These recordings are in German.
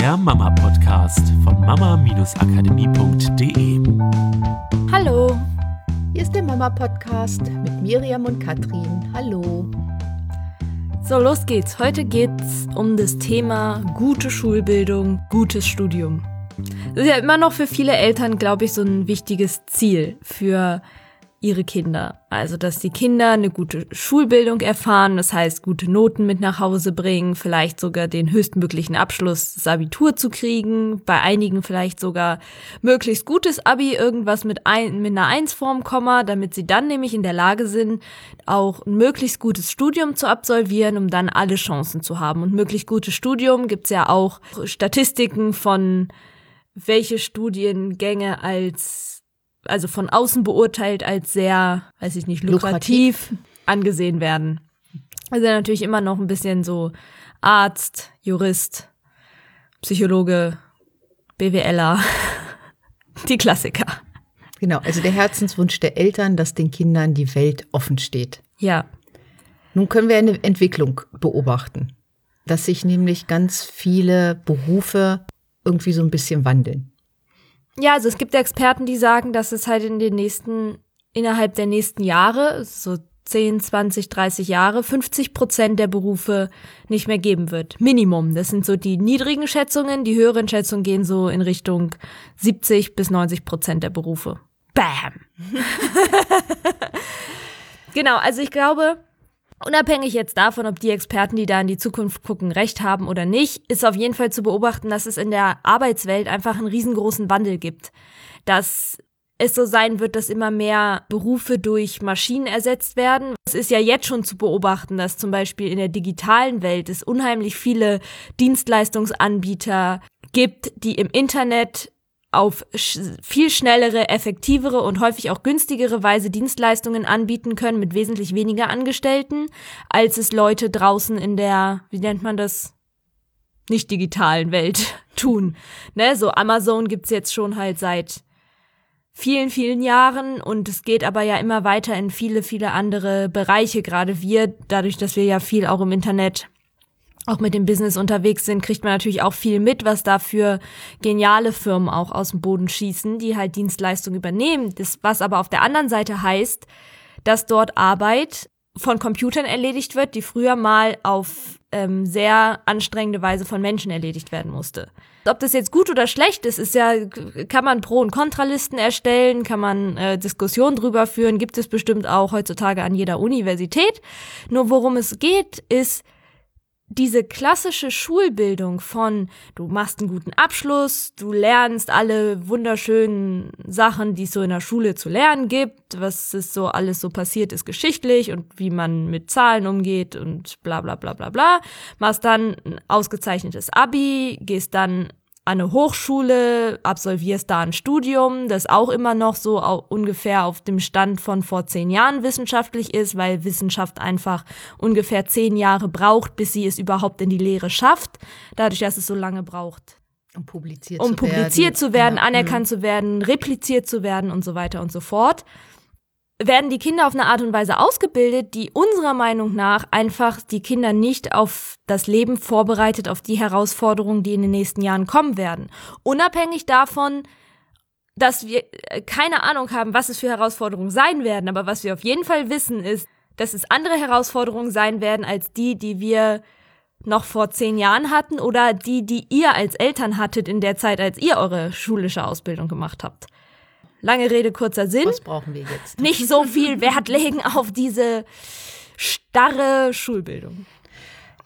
der Mama-Podcast von mama-akademie.de. Hallo, Hier ist der Mama-Podcast mit Miriam und Katrin. Hallo. so los geht's. Heute geht's um das Thema gute Schulbildung, gutes Studium. Das ist ja immer noch für viele Eltern, glaube ich, so ein wichtiges Ziel für ihre Kinder. Also, dass die Kinder eine gute Schulbildung erfahren, das heißt, gute Noten mit nach Hause bringen, vielleicht sogar den höchstmöglichen Abschluss des Abitur zu kriegen, bei einigen vielleicht sogar möglichst gutes Abi, irgendwas mit, ein, mit einer Einsform, Komma, damit sie dann nämlich in der Lage sind, auch ein möglichst gutes Studium zu absolvieren, um dann alle Chancen zu haben. Und möglichst gutes Studium gibt's ja auch Statistiken von welche Studiengänge als also von außen beurteilt als sehr, weiß ich nicht, lukrativ, angesehen werden. Also natürlich immer noch ein bisschen so Arzt, Jurist, Psychologe, BWLer, die Klassiker. Genau, also der Herzenswunsch der Eltern, dass den Kindern die Welt offen steht. Ja, Nun können wir eine Entwicklung beobachten, dass sich nämlich ganz viele Berufe irgendwie so ein bisschen wandeln. Ja, also es gibt Experten, die sagen, dass es halt in den nächsten, innerhalb der nächsten Jahre, so 10, 20, 30 Jahre, 50 Prozent der Berufe nicht mehr geben wird. Minimum. Das sind so die niedrigen Schätzungen. Die höheren Schätzungen gehen so in Richtung 70 bis 90 Prozent der Berufe. Bam! genau, also ich glaube, Unabhängig jetzt davon, ob die Experten, die da in die Zukunft gucken, recht haben oder nicht, ist auf jeden Fall zu beobachten, dass es in der Arbeitswelt einfach einen riesengroßen Wandel gibt. Dass es so sein wird, dass immer mehr Berufe durch Maschinen ersetzt werden. Es ist ja jetzt schon zu beobachten, dass zum Beispiel in der digitalen Welt es unheimlich viele Dienstleistungsanbieter gibt, die im Internet auf sch viel schnellere, effektivere und häufig auch günstigere Weise Dienstleistungen anbieten können mit wesentlich weniger Angestellten, als es Leute draußen in der, wie nennt man das, nicht digitalen Welt tun. Ne, so Amazon gibt's jetzt schon halt seit vielen, vielen Jahren und es geht aber ja immer weiter in viele, viele andere Bereiche. Gerade wir, dadurch, dass wir ja viel auch im Internet auch mit dem Business unterwegs sind, kriegt man natürlich auch viel mit, was da für geniale Firmen auch aus dem Boden schießen, die halt Dienstleistungen übernehmen. Das, was aber auf der anderen Seite heißt, dass dort Arbeit von Computern erledigt wird, die früher mal auf ähm, sehr anstrengende Weise von Menschen erledigt werden musste. Ob das jetzt gut oder schlecht ist, ist ja, kann man Pro- und Kontralisten erstellen, kann man äh, Diskussionen drüber führen, gibt es bestimmt auch heutzutage an jeder Universität. Nur worum es geht, ist, diese klassische Schulbildung von du machst einen guten Abschluss, du lernst alle wunderschönen Sachen, die es so in der Schule zu lernen gibt, was es so alles so passiert ist geschichtlich und wie man mit Zahlen umgeht und bla bla bla bla bla, machst dann ein ausgezeichnetes Abi, gehst dann an eine Hochschule, absolvierst da ein Studium, das auch immer noch so ungefähr auf dem Stand von vor zehn Jahren wissenschaftlich ist, weil Wissenschaft einfach ungefähr zehn Jahre braucht, bis sie es überhaupt in die Lehre schafft, dadurch, dass es so lange braucht, Um publiziert um zu werden. publiziert zu werden, Ja. anerkannt zu werden, repliziert zu werden und so weiter und so fort werden die Kinder auf eine Art und Weise ausgebildet, die unserer Meinung nach einfach die Kinder nicht auf das Leben vorbereitet, auf die Herausforderungen, die in den nächsten Jahren kommen werden. Unabhängig davon, dass wir äh, keine Ahnung haben, was es für Herausforderungen sein werden, aber was wir auf jeden Fall wissen ist, dass es andere Herausforderungen sein werden als die, die wir noch vor zehn Jahren hatten oder die, die ihr als Eltern hattet in der Zeit, als ihr eure schulische Ausbildung gemacht habt. Lange Rede, kurzer Sinn Was brauchen wir jetzt? nicht so viel Wert legen auf diese starre Schulbildung.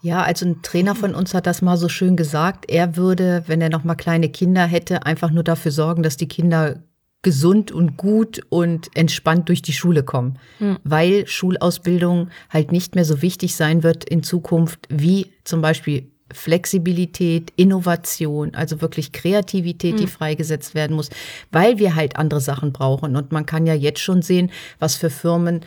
Ja, also ein Trainer von uns hat das mal so schön gesagt. Er würde, wenn er noch mal kleine Kinder hätte, einfach nur dafür sorgen, dass die Kinder gesund und gut und entspannt durch die Schule kommen, weil Schulausbildung halt nicht mehr so wichtig sein wird in Zukunft wie zum Beispiel Flexibilität, Innovation, also wirklich Kreativität, die freigesetzt werden muss, weil wir halt andere Sachen brauchen. Und man kann ja jetzt schon sehen, was für Firmen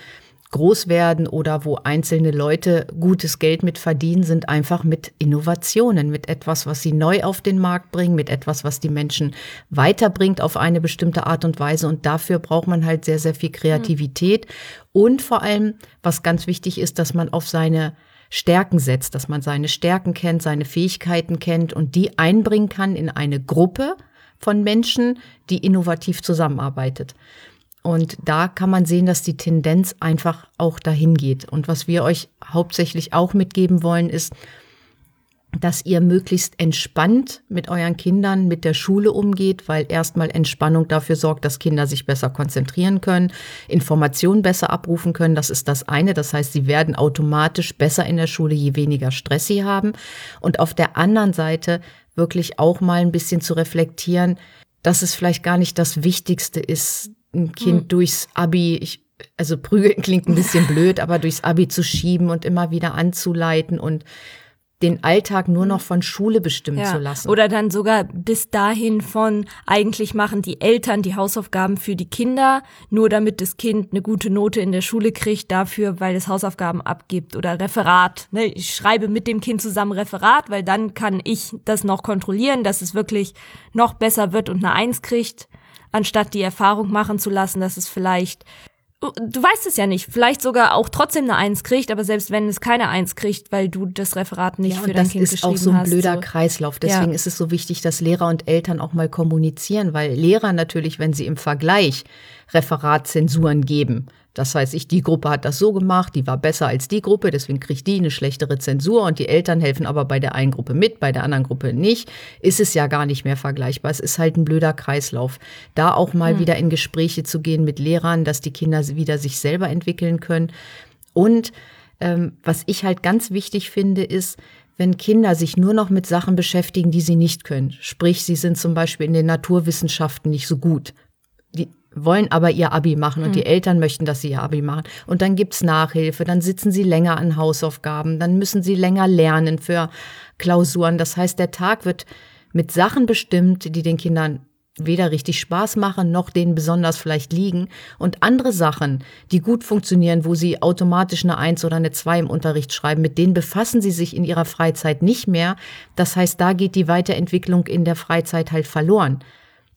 groß werden oder wo einzelne Leute gutes Geld mit verdienen, sind einfach mit Innovationen, mit etwas, was sie neu auf den Markt bringen, mit etwas, was die Menschen weiterbringt auf eine bestimmte Art und Weise. Und dafür braucht man halt sehr, sehr viel Kreativität. Und vor allem, was ganz wichtig ist, dass man auf seine Stärken setzt, dass man seine Stärken kennt, seine Fähigkeiten kennt und die einbringen kann in eine Gruppe von Menschen, die innovativ zusammenarbeitet. Und da kann man sehen, dass die Tendenz einfach auch dahin geht. Und was wir euch hauptsächlich auch mitgeben wollen, ist, dass ihr möglichst entspannt mit euren Kindern mit der Schule umgeht, weil erstmal Entspannung dafür sorgt, dass Kinder sich besser konzentrieren können, Informationen besser abrufen können. Das ist das eine. Das heißt, sie werden automatisch besser in der Schule, je weniger Stress sie haben. Und auf der anderen Seite wirklich auch mal ein bisschen zu reflektieren, dass es vielleicht gar nicht das Wichtigste ist, ein Kind hm. durchs Abi, ich, also prügeln klingt ein bisschen blöd, aber durchs Abi zu schieben und immer wieder anzuleiten und den Alltag nur noch von Schule bestimmen ja. zu lassen. Oder dann sogar bis dahin von, eigentlich machen die Eltern die Hausaufgaben für die Kinder, nur damit das Kind eine gute Note in der Schule kriegt, dafür, weil es Hausaufgaben abgibt oder Referat. Ne? Ich schreibe mit dem Kind zusammen Referat, weil dann kann ich das noch kontrollieren, dass es wirklich noch besser wird und eine Eins kriegt, anstatt die Erfahrung machen zu lassen, dass es vielleicht du weißt es ja nicht, vielleicht sogar auch trotzdem eine Eins kriegt, aber selbst wenn es keine Eins kriegt, weil du das Referat nicht ja, für dein Kind geschrieben hast. Das ist auch so ein blöder so. Kreislauf. Deswegen ja. ist es so wichtig, dass Lehrer und Eltern auch mal kommunizieren, weil Lehrer natürlich, wenn sie im Vergleich Referatzensuren geben, das heißt, ich, die Gruppe hat das so gemacht, die war besser als die Gruppe, deswegen kriegt die eine schlechtere Zensur und die Eltern helfen aber bei der einen Gruppe mit, bei der anderen Gruppe nicht, ist es ja gar nicht mehr vergleichbar. Es ist halt ein blöder Kreislauf. Da auch mal hm. wieder in Gespräche zu gehen mit Lehrern, dass die Kinder wieder sich selber entwickeln können. Und ähm, was ich halt ganz wichtig finde, ist, wenn Kinder sich nur noch mit Sachen beschäftigen, die sie nicht können. Sprich, sie sind zum Beispiel in den Naturwissenschaften nicht so gut. Wollen aber ihr Abi machen und mhm. die Eltern möchten, dass sie ihr Abi machen. Und dann gibt's Nachhilfe, dann sitzen sie länger an Hausaufgaben, dann müssen sie länger lernen für Klausuren. Das heißt, der Tag wird mit Sachen bestimmt, die den Kindern weder richtig Spaß machen, noch denen besonders vielleicht liegen. Und andere Sachen, die gut funktionieren, wo sie automatisch eine Eins oder eine Zwei im Unterricht schreiben, mit denen befassen sie sich in ihrer Freizeit nicht mehr. Das heißt, da geht die Weiterentwicklung in der Freizeit halt verloren.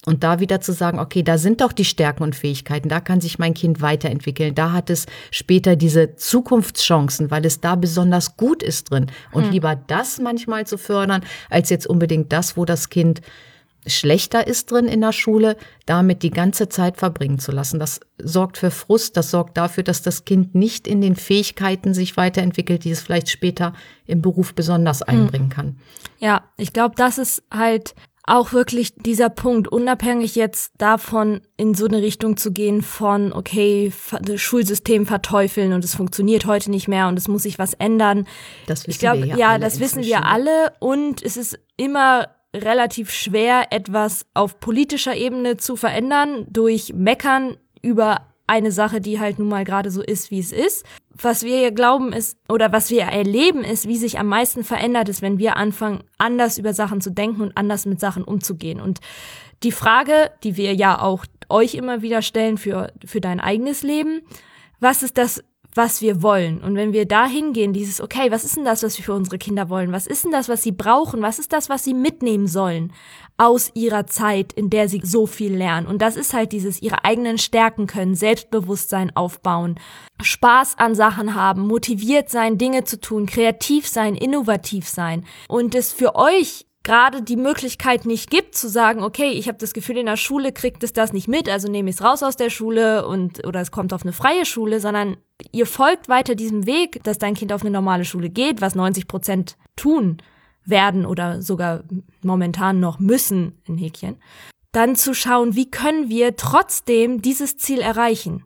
Und da wieder zu sagen, okay, da sind doch die Stärken und Fähigkeiten, da kann sich mein Kind weiterentwickeln, da hat es später diese Zukunftschancen, weil es da besonders gut ist drin. Und hm. lieber das manchmal zu fördern, als jetzt unbedingt das, wo das Kind schlechter ist drin in der Schule, damit die ganze Zeit verbringen zu lassen. Das sorgt für Frust, das sorgt dafür, dass das Kind nicht in den Fähigkeiten sich weiterentwickelt, die es vielleicht später im Beruf besonders hm. einbringen kann. Ja, ich glaube, das ist halt auch wirklich dieser Punkt, unabhängig jetzt davon, in so eine Richtung zu gehen von, okay, das Schulsystem verteufeln und es funktioniert heute nicht mehr und es muss sich was ändern. Das wissen ich glaube, wir ja, ja das wissen wir alle und es ist immer relativ schwer, etwas auf politischer Ebene zu verändern durch Meckern über eine Sache, die halt nun mal gerade so ist, wie es ist. Was wir glauben ist, oder was wir erleben ist, wie sich am meisten verändert ist, wenn wir anfangen, anders über Sachen zu denken und anders mit Sachen umzugehen. Und die Frage, die wir ja auch euch immer wieder stellen für, für dein eigenes Leben, was ist das was wir wollen. Und wenn wir da hingehen, dieses, okay, was ist denn das, was wir für unsere Kinder wollen? Was ist denn das, was sie brauchen? Was ist das, was sie mitnehmen sollen aus ihrer Zeit, in der sie so viel lernen? Und das ist halt dieses, ihre eigenen Stärken können, Selbstbewusstsein aufbauen, Spaß an Sachen haben, motiviert sein, Dinge zu tun, kreativ sein, innovativ sein. Und es für euch gerade die Möglichkeit nicht gibt zu sagen, okay, ich habe das Gefühl, in der Schule kriegt es das nicht mit, also nehme ich es raus aus der Schule und oder es kommt auf eine freie Schule, sondern ihr folgt weiter diesem Weg, dass dein Kind auf eine normale Schule geht, was 90 Prozent tun werden oder sogar momentan noch müssen in Häkchen, dann zu schauen, wie können wir trotzdem dieses Ziel erreichen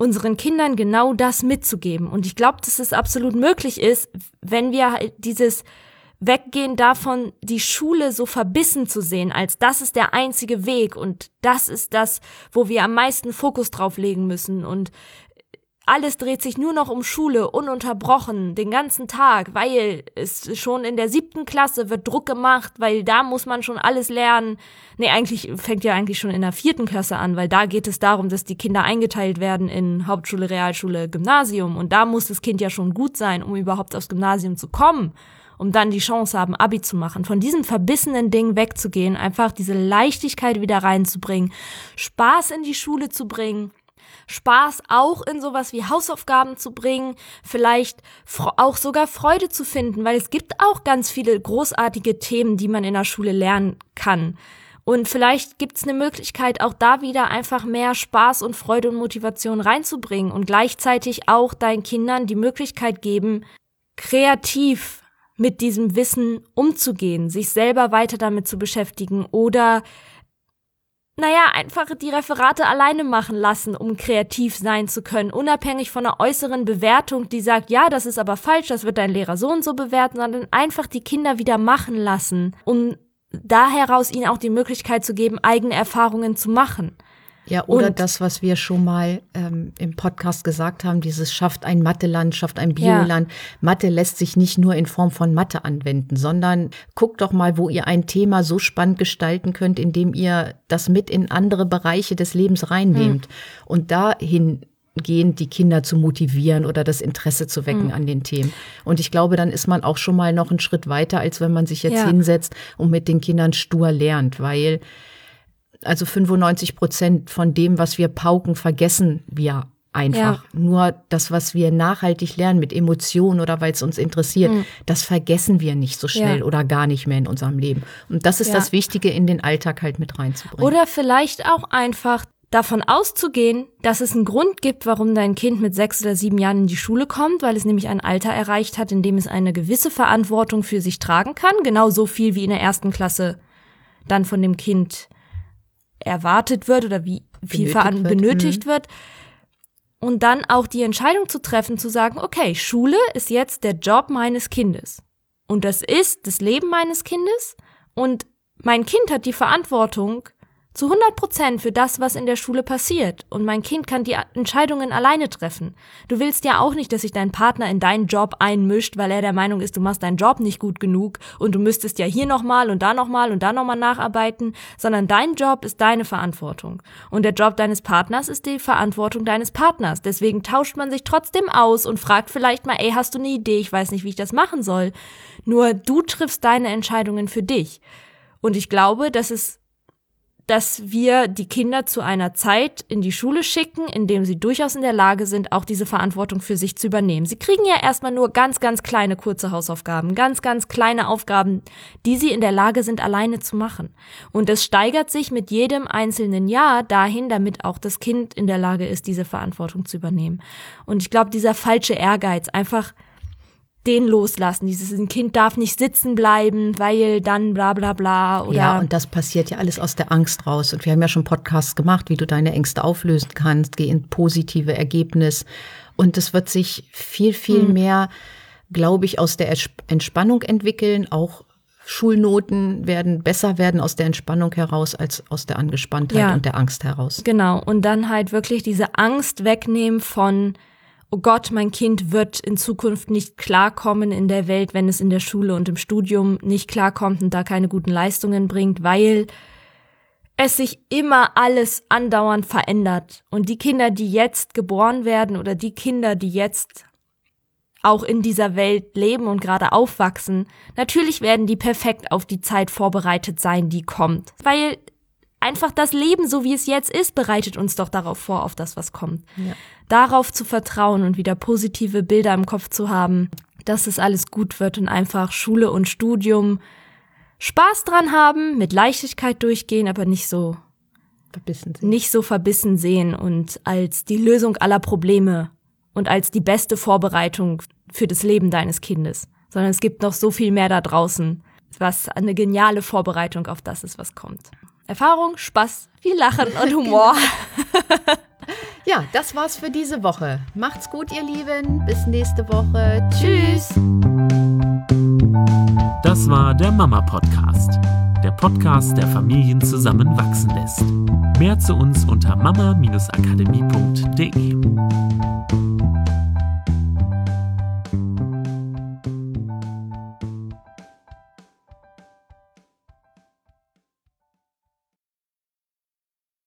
unseren Kindern genau das mitzugeben. Und ich glaube, dass es absolut möglich ist, wenn wir halt dieses weggehen davon, die Schule so verbissen zu sehen, als das ist der einzige Weg und das ist das, wo wir am meisten Fokus drauf legen müssen und alles dreht sich nur noch um Schule, ununterbrochen, den ganzen Tag, weil es schon in der siebten Klasse wird Druck gemacht, weil da muss man schon alles lernen. Nee, eigentlich fängt ja eigentlich schon in der vierten Klasse an, weil da geht es darum, dass die Kinder eingeteilt werden in Hauptschule, Realschule, Gymnasium. Und da muss das Kind ja schon gut sein, um überhaupt aufs Gymnasium zu kommen um dann die Chance haben, Abi zu machen. Von diesem verbissenen Ding wegzugehen, einfach diese Leichtigkeit wieder reinzubringen, Spaß in die Schule zu bringen, Spaß auch in sowas wie Hausaufgaben zu bringen, vielleicht auch sogar Freude zu finden, weil es gibt auch ganz viele großartige Themen, die man in der Schule lernen kann. Und vielleicht gibt es eine Möglichkeit, auch da wieder einfach mehr Spaß und Freude und Motivation reinzubringen und gleichzeitig auch deinen Kindern die Möglichkeit geben, kreativ mit diesem Wissen umzugehen, sich selber weiter damit zu beschäftigen oder naja, einfach die Referate alleine machen lassen, um kreativ sein zu können, unabhängig von einer äußeren Bewertung, die sagt, ja, das ist aber falsch, das wird dein Lehrer so und so bewerten, sondern einfach die Kinder wieder machen lassen, um da heraus ihnen auch die Möglichkeit zu geben, eigene Erfahrungen zu machen. Ja, oder und, das, was wir schon mal ähm, im Podcast gesagt haben, dieses schafft ein Mathe-Land, schafft ein Bioland. Ja. Mathe lässt sich nicht nur in Form von Mathe anwenden, sondern guckt doch mal, wo ihr ein Thema so spannend gestalten könnt, indem ihr das mit in andere Bereiche des Lebens reinnehmt. Hm. Und dahin gehen, die Kinder zu motivieren oder das Interesse zu wecken mhm. an den Themen. Und ich glaube, dann ist man auch schon mal noch einen Schritt weiter, als wenn man sich jetzt ja. hinsetzt und mit den Kindern stur lernt, weil also 95 Prozent von dem, was wir pauken, vergessen wir einfach. Ja. Nur das, was wir nachhaltig lernen mit Emotionen oder weil es uns interessiert, mhm. das vergessen wir nicht so schnell ja. oder gar nicht mehr in unserem Leben. Und das ist ja. das Wichtige, in den Alltag halt mit reinzubringen. Oder vielleicht auch einfach davon auszugehen, dass es einen Grund gibt, warum dein Kind mit sechs oder sieben Jahren in die Schule kommt, weil es nämlich ein Alter erreicht hat, in dem es eine gewisse Verantwortung für sich tragen kann, genau so viel wie in der ersten Klasse dann von dem Kind erwartet wird oder wie viel benötigt, wird. benötigt mhm. wird. Und dann auch die Entscheidung zu treffen, zu sagen, okay, Schule ist jetzt der Job meines Kindes. Und das ist das Leben meines Kindes. Und mein Kind hat die Verantwortung, zu 100 Prozent für das, was in der Schule passiert. Und mein Kind kann die Entscheidungen alleine treffen. Du willst ja auch nicht, dass sich dein Partner in deinen Job einmischt, weil er der Meinung ist, du machst deinen Job nicht gut genug und du müsstest ja hier nochmal und da nochmal und da nochmal nacharbeiten, sondern dein Job ist deine Verantwortung. Und der Job deines Partners ist die Verantwortung deines Partners. Deswegen tauscht man sich trotzdem aus und fragt vielleicht mal, ey, hast du eine Idee? Ich weiß nicht, wie ich das machen soll. Nur du triffst deine Entscheidungen für dich. Und ich glaube, dass es dass wir die Kinder zu einer Zeit in die Schule schicken, in dem sie durchaus in der Lage sind, auch diese Verantwortung für sich zu übernehmen. Sie kriegen ja erstmal nur ganz, ganz kleine kurze Hausaufgaben, ganz, ganz kleine Aufgaben, die sie in der Lage sind, alleine zu machen. Und es steigert sich mit jedem einzelnen Jahr dahin, damit auch das Kind in der Lage ist, diese Verantwortung zu übernehmen. Und ich glaube, dieser falsche Ehrgeiz, einfach den loslassen. Dieses ein Kind darf nicht sitzen bleiben, weil dann bla bla bla. Oder ja, und das passiert ja alles aus der Angst raus. Und wir haben ja schon Podcasts gemacht, wie du deine Ängste auflösen kannst, geh in positive Ergebnis. Und es wird sich viel, viel hm. mehr, glaube ich, aus der Entspannung entwickeln. Auch Schulnoten werden besser werden aus der Entspannung heraus als aus der Angespanntheit ja, und der Angst heraus. Genau. Und dann halt wirklich diese Angst wegnehmen von oh Gott, mein Kind wird in Zukunft nicht klarkommen in der Welt, wenn es in der Schule und im Studium nicht klarkommt und da keine guten Leistungen bringt, weil es sich immer alles andauernd verändert. Und die Kinder, die jetzt geboren werden oder die Kinder, die jetzt auch in dieser Welt leben und gerade aufwachsen, natürlich werden die perfekt auf die Zeit vorbereitet sein, die kommt. Weil einfach das Leben, so wie es jetzt ist, bereitet uns doch darauf vor, auf das, was kommt. Ja. Darauf zu vertrauen und wieder positive Bilder im Kopf zu haben, dass es alles gut wird und einfach Schule und Studium Spaß dran haben, mit Leichtigkeit durchgehen, aber nicht so verbissen sehen. nicht so verbissen sehen und als die Lösung aller Probleme und als die beste Vorbereitung für das Leben deines Kindes, sondern es gibt noch so viel mehr da draußen, was eine geniale Vorbereitung auf das ist, was kommt. Erfahrung, Spaß, viel Lachen und Humor. ja, das war's für diese Woche. Macht's gut, ihr Lieben. Bis nächste Woche. Tschüss. Das war der Mama Podcast. Der Podcast, der Familien zusammenwachsen lässt. Mehr zu uns unter mama-akademie.de.